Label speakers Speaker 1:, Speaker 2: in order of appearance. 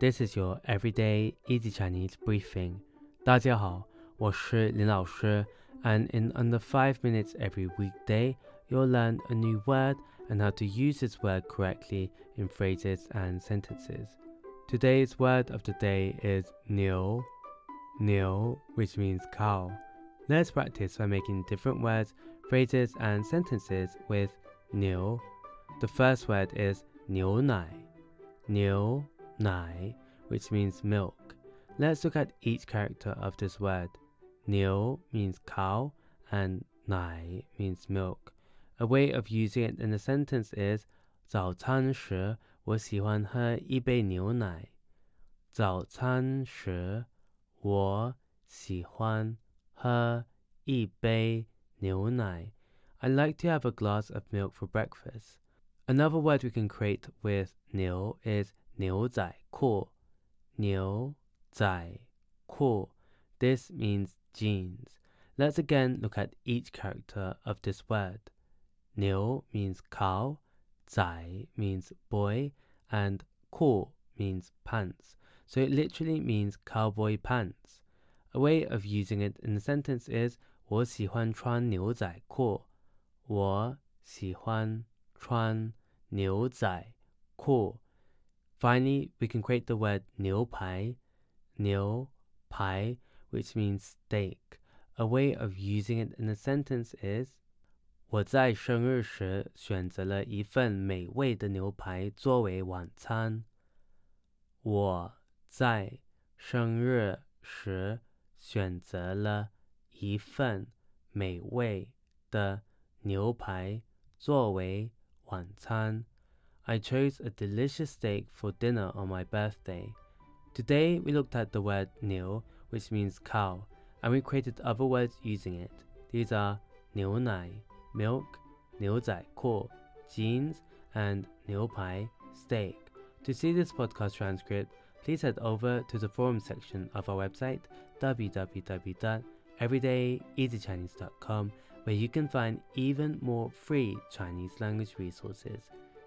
Speaker 1: This is your everyday easy Chinese briefing. 大家好，我是林老师, and in under 5 minutes every weekday, you'll learn a new word and how to use this word correctly in phrases and sentences. Today's word of the day is 牛,牛, which means cow. Let's practice by making different words, phrases, and sentences with 牛. The first word is 牛奶,牛 奶, which means milk. Let's look at each character of this word. 牛 means cow and 奶 means milk. A way of using it in a sentence is 早餐时我喜欢喝一杯牛奶。早餐时我喜欢喝一杯牛奶。I like to have a glass of milk for breakfast. Another word we can create with 牛 is 牛仔裤。牛仔裤. This means jeans. Let's again look at each character of this word. 牛 means cow, 仔 means boy, and 裤 means pants. So it literally means cowboy pants. A way of using it in a sentence is 我喜欢穿牛仔裤。我喜欢穿牛仔裤。 Finally, we can create the word 牛排,牛排, which means steak. A way of using it in a sentence is 我在生日时选择了一份美味的牛排作为晚餐。我在生日时选择了一份美味的牛排作为晚餐。 I chose a delicious steak for dinner on my birthday. Today we looked at the word "niu," which means cow, and we created other words using it. These are 牛奶 milk, 牛仔裤 jeans, and 牛排 steak. To see this podcast transcript, please head over to the forum section of our website www.everydayeasychinese.com where you can find even more free Chinese language resources.